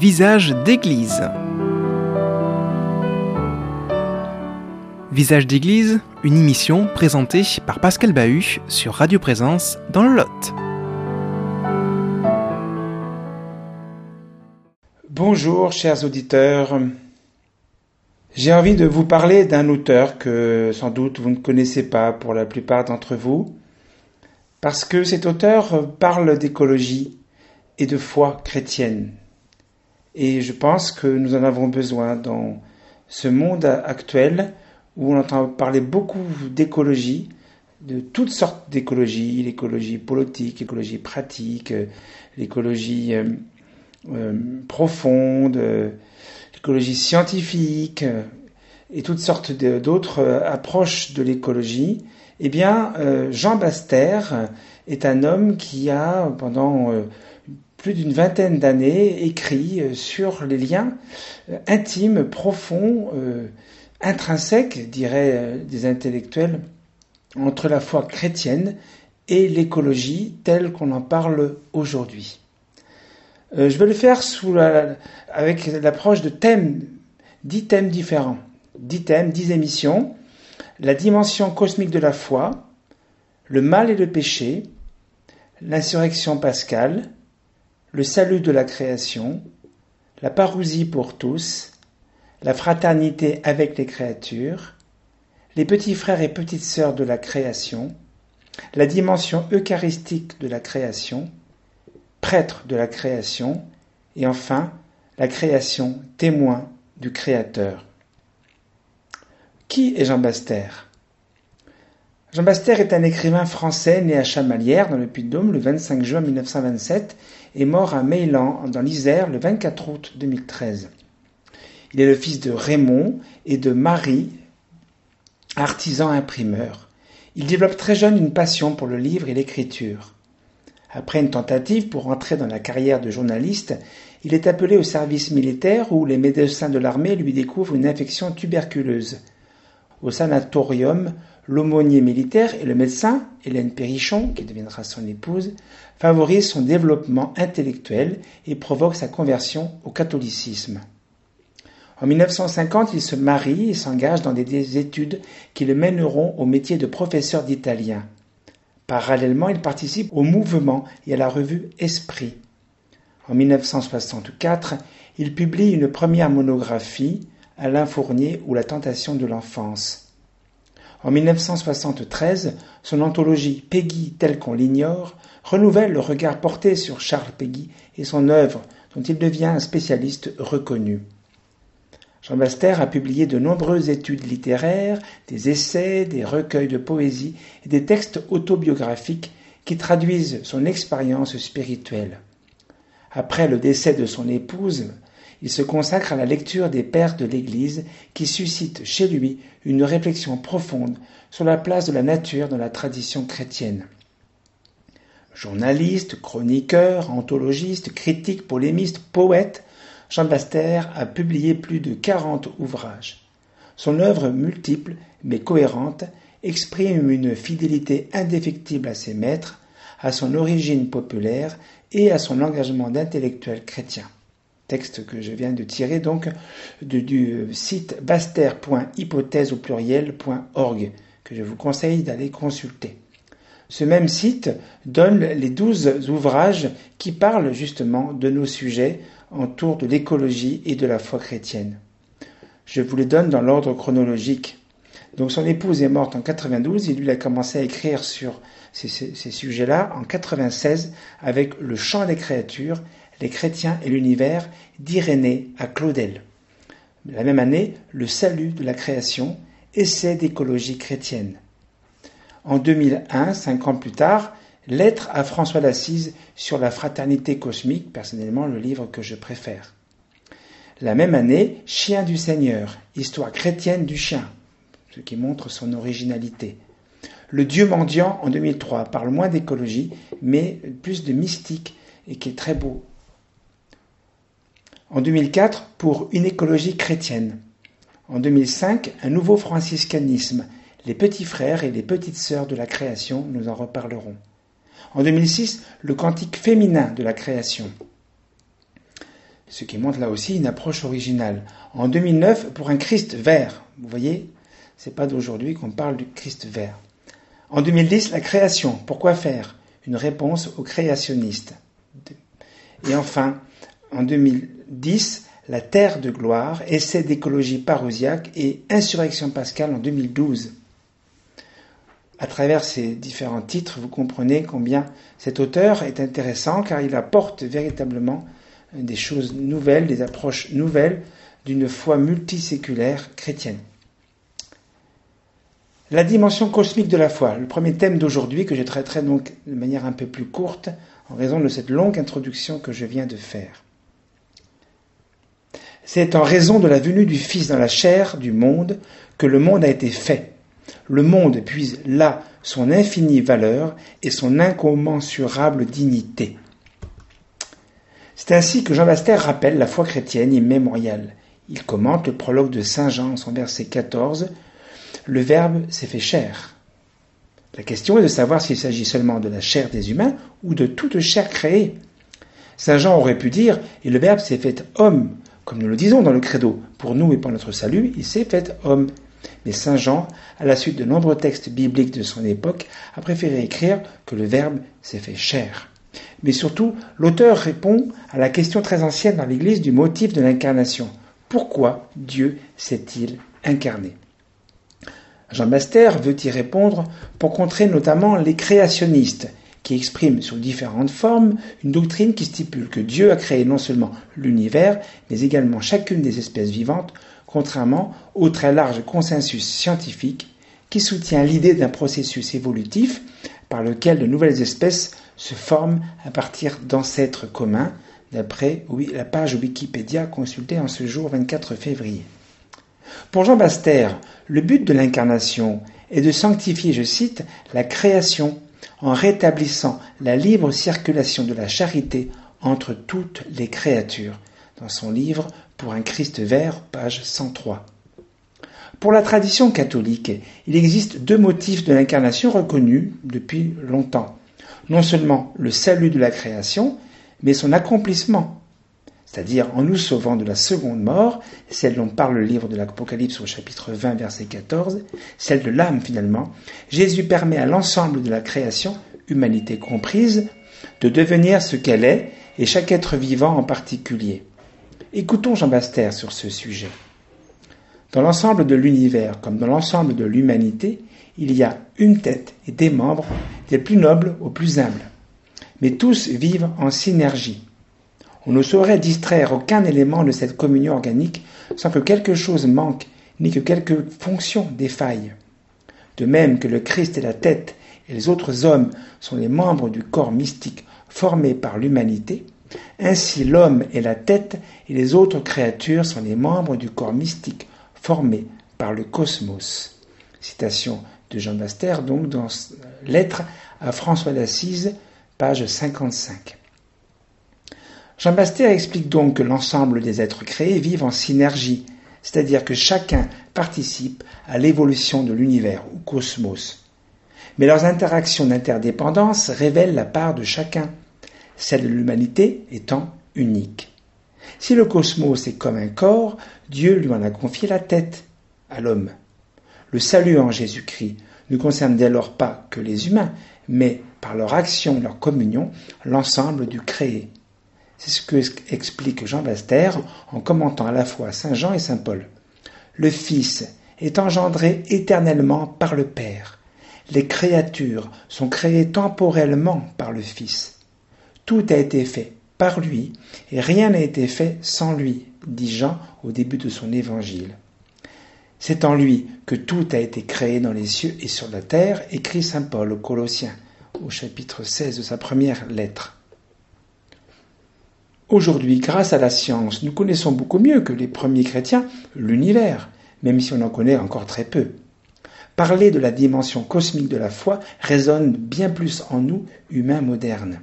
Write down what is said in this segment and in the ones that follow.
Visage d'église. Visage d'église, une émission présentée par Pascal Bahut sur Radio Présence dans le Lot. Bonjour chers auditeurs. J'ai envie de vous parler d'un auteur que sans doute vous ne connaissez pas pour la plupart d'entre vous, parce que cet auteur parle d'écologie et de foi chrétienne. Et je pense que nous en avons besoin dans ce monde actuel où on entend parler beaucoup d'écologie, de toutes sortes d'écologie, l'écologie politique, l'écologie pratique, l'écologie euh, euh, profonde, l'écologie scientifique euh, et toutes sortes d'autres approches de l'écologie. Eh bien, Jean Baster est un homme qui a, pendant plus d'une vingtaine d'années, écrit euh, sur les liens euh, intimes, profonds, euh, intrinsèques, diraient des intellectuels, entre la foi chrétienne et l'écologie telle qu'on en parle aujourd'hui. je vais le faire avec l'approche de thèmes, dix thèmes différents, dix thèmes, dix émissions, la dimension cosmique de la foi, le mal et le péché, l'insurrection pascale, le salut de la création, la parousie pour tous, la fraternité avec les créatures, les petits frères et petites sœurs de la création, la dimension eucharistique de la création, prêtre de la création, et enfin la création témoin du Créateur. Qui est Jean Baster Jean Baster est un écrivain français né à Chamalières, dans le Puy-de-Dôme, le 25 juin 1927 et mort à Meylan, dans l'Isère, le 24 août 2013. Il est le fils de Raymond et de Marie, artisan imprimeur. Il développe très jeune une passion pour le livre et l'écriture. Après une tentative pour entrer dans la carrière de journaliste, il est appelé au service militaire où les médecins de l'armée lui découvrent une infection tuberculeuse. Au sanatorium, l'aumônier militaire et le médecin, Hélène Perrichon, qui deviendra son épouse, favorisent son développement intellectuel et provoquent sa conversion au catholicisme. En 1950, il se marie et s'engage dans des études qui le mèneront au métier de professeur d'italien. Parallèlement, il participe au mouvement et à la revue Esprit. En 1964, il publie une première monographie, Alain Fournier ou la tentation de l'enfance. En 1973, son anthologie Peggy telle qu'on l'ignore renouvelle le regard porté sur Charles Peggy et son œuvre dont il devient un spécialiste reconnu. Jean Baster a publié de nombreuses études littéraires, des essais, des recueils de poésie et des textes autobiographiques qui traduisent son expérience spirituelle. Après le décès de son épouse, il se consacre à la lecture des pères de l'Église qui suscite chez lui une réflexion profonde sur la place de la nature dans la tradition chrétienne. Journaliste, chroniqueur, anthologiste, critique, polémiste, poète, Jean Baster a publié plus de 40 ouvrages. Son œuvre multiple mais cohérente exprime une fidélité indéfectible à ses maîtres, à son origine populaire et à son engagement d'intellectuel chrétien texte que je viens de tirer donc du site baster.hypothèse au pluriel.org que je vous conseille d'aller consulter. Ce même site donne les douze ouvrages qui parlent justement de nos sujets autour de l'écologie et de la foi chrétienne. Je vous les donne dans l'ordre chronologique. Donc son épouse est morte en 92 et lui a commencé à écrire sur ces, ces sujets-là en 96 avec Le chant des créatures les chrétiens et l'univers d'Irénée à Claudel. La même année, Le salut de la création, essai d'écologie chrétienne. En 2001, cinq ans plus tard, Lettre à François d'Assise sur la fraternité cosmique, personnellement le livre que je préfère. La même année, Chien du Seigneur, histoire chrétienne du chien, ce qui montre son originalité. Le Dieu mendiant en 2003 parle moins d'écologie, mais plus de mystique et qui est très beau en 2004, pour une écologie chrétienne. En 2005, un nouveau franciscanisme, les petits frères et les petites sœurs de la création, nous en reparlerons. En 2006, le cantique féminin de la création. ce qui montre là aussi une approche originale. En 2009, pour un Christ vert, vous voyez, c'est pas d'aujourd'hui qu'on parle du Christ vert. En 2010, la création, pourquoi faire? Une réponse aux créationnistes. Et enfin, en 2010, la Terre de gloire, essai d'écologie parousiaque et insurrection pascale en 2012. À travers ces différents titres, vous comprenez combien cet auteur est intéressant car il apporte véritablement des choses nouvelles, des approches nouvelles d'une foi multiséculaire chrétienne. La dimension cosmique de la foi, le premier thème d'aujourd'hui que je traiterai donc de manière un peu plus courte en raison de cette longue introduction que je viens de faire. C'est en raison de la venue du Fils dans la chair du monde que le monde a été fait. Le monde puise là son infinie valeur et son incommensurable dignité. C'est ainsi que Jean Baster rappelle la foi chrétienne immémoriale. Il commente le prologue de Saint Jean, son verset 14. Le Verbe s'est fait chair. La question est de savoir s'il s'agit seulement de la chair des humains ou de toute chair créée. Saint Jean aurait pu dire Et le Verbe s'est fait homme, comme nous le disons dans le credo, pour nous et pour notre salut, il s'est fait homme. Mais Saint Jean, à la suite de nombreux textes bibliques de son époque, a préféré écrire que le Verbe s'est fait chair. Mais surtout, l'auteur répond à la question très ancienne dans l'Église du motif de l'incarnation. Pourquoi Dieu s'est-il incarné? Jean Baster veut y répondre pour contrer notamment les créationnistes exprime sous différentes formes une doctrine qui stipule que Dieu a créé non seulement l'univers, mais également chacune des espèces vivantes, contrairement au très large consensus scientifique qui soutient l'idée d'un processus évolutif par lequel de nouvelles espèces se forment à partir d'ancêtres communs, d'après la page Wikipédia consultée en ce jour 24 février. Pour Jean Baster, le but de l'incarnation est de sanctifier, je cite, la création en rétablissant la libre circulation de la charité entre toutes les créatures, dans son livre Pour un Christ vert, page 103. Pour la tradition catholique, il existe deux motifs de l'incarnation reconnus depuis longtemps. Non seulement le salut de la création, mais son accomplissement, c'est-à-dire en nous sauvant de la seconde mort, celle dont parle le livre de l'Apocalypse au chapitre 20, verset 14, celle de l'âme finalement, Jésus permet à l'ensemble de la création, humanité comprise, de devenir ce qu'elle est, et chaque être vivant en particulier. Écoutons Jean Baster sur ce sujet. Dans l'ensemble de l'univers, comme dans l'ensemble de l'humanité, il y a une tête et des membres, des plus nobles aux plus humbles. Mais tous vivent en synergie. On ne saurait distraire aucun élément de cette communion organique sans que quelque chose manque, ni que quelque fonction défaille. De même que le Christ est la tête et les autres hommes sont les membres du corps mystique formé par l'humanité, ainsi l'homme est la tête et les autres créatures sont les membres du corps mystique formé par le cosmos. Citation de Jean Baster, donc dans Lettre à François d'Assise, page 55. Jean Baster explique donc que l'ensemble des êtres créés vivent en synergie, c'est-à-dire que chacun participe à l'évolution de l'univers ou cosmos. Mais leurs interactions d'interdépendance révèlent la part de chacun, celle de l'humanité étant unique. Si le cosmos est comme un corps, Dieu lui en a confié la tête à l'homme. Le salut en Jésus-Christ ne concerne dès lors pas que les humains, mais par leur action, leur communion, l'ensemble du créé. C'est ce que explique Jean Baster en commentant à la fois Saint Jean et Saint Paul. Le Fils est engendré éternellement par le Père. Les créatures sont créées temporellement par le Fils. Tout a été fait par lui et rien n'a été fait sans lui, dit Jean au début de son évangile. C'est en lui que tout a été créé dans les cieux et sur la terre, écrit Saint Paul aux Colossiens, au chapitre 16 de sa première lettre. Aujourd'hui, grâce à la science, nous connaissons beaucoup mieux que les premiers chrétiens l'univers, même si on en connaît encore très peu. Parler de la dimension cosmique de la foi résonne bien plus en nous, humains modernes.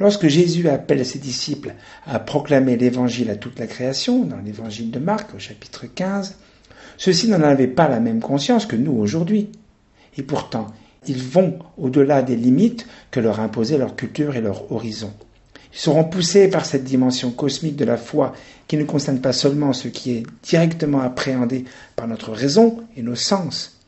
Lorsque Jésus appelle ses disciples à proclamer l'évangile à toute la création, dans l'évangile de Marc au chapitre 15, ceux-ci n'en avaient pas la même conscience que nous aujourd'hui. Et pourtant, ils vont au-delà des limites que leur imposait leur culture et leur horizon. Ils seront poussés par cette dimension cosmique de la foi qui ne concerne pas seulement ce qui est directement appréhendé par notre raison et nos sens.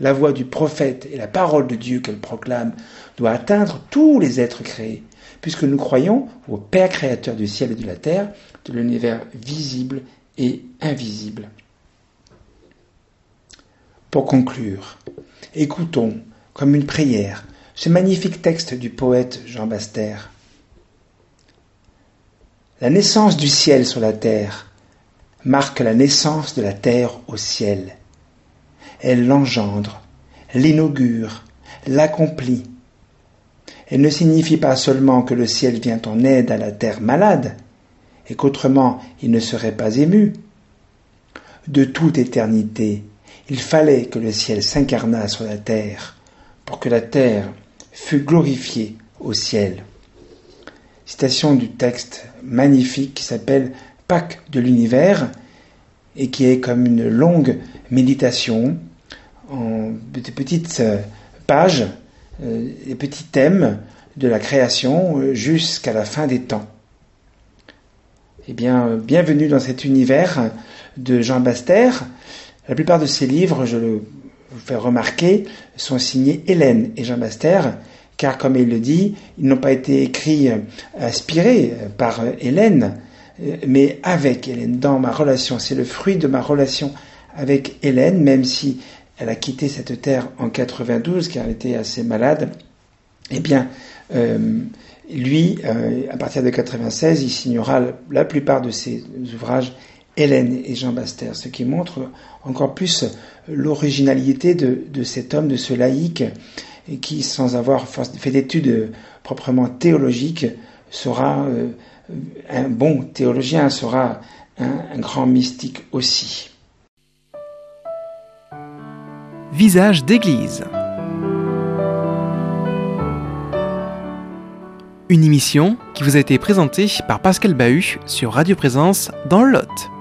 La voix du prophète et la parole de Dieu qu'elle proclame doit atteindre tous les êtres créés, puisque nous croyons au Père créateur du ciel et de la terre, de l'univers visible et invisible. Pour conclure, écoutons, comme une prière, ce magnifique texte du poète Jean Bastère. La naissance du ciel sur la terre marque la naissance de la terre au ciel. Elle l'engendre, l'inaugure, l'accomplit. Elle ne signifie pas seulement que le ciel vient en aide à la terre malade, et qu'autrement il ne serait pas ému. De toute éternité, il fallait que le ciel s'incarnât sur la terre, pour que la terre fût glorifiée au ciel citation du texte magnifique qui s'appelle Pâques de l'univers et qui est comme une longue méditation en petites euh, pages, euh, des petits thèmes de la création euh, jusqu'à la fin des temps. Eh bien, bienvenue dans cet univers de Jean Baster. La plupart de ses livres, je le fais remarquer, sont signés Hélène et Jean Baster, car comme il le dit, ils n'ont pas été écrits euh, inspirés euh, par euh, Hélène, mais avec Hélène, dans ma relation. C'est le fruit de ma relation avec Hélène, même si elle a quitté cette terre en 92, car elle était assez malade. Eh bien, lui, à partir de 96, il signera la plupart de ses ouvrages Hélène et Jean Baster, ce qui montre encore plus l'originalité de, de, cet homme, de ce laïc, et qui, sans avoir fait d'études proprement théologiques, sera euh, un bon théologien, sera un, grand mystique aussi. Visage d'église. Une émission qui vous a été présentée par Pascal Bahut sur Radio Présence dans le Lot.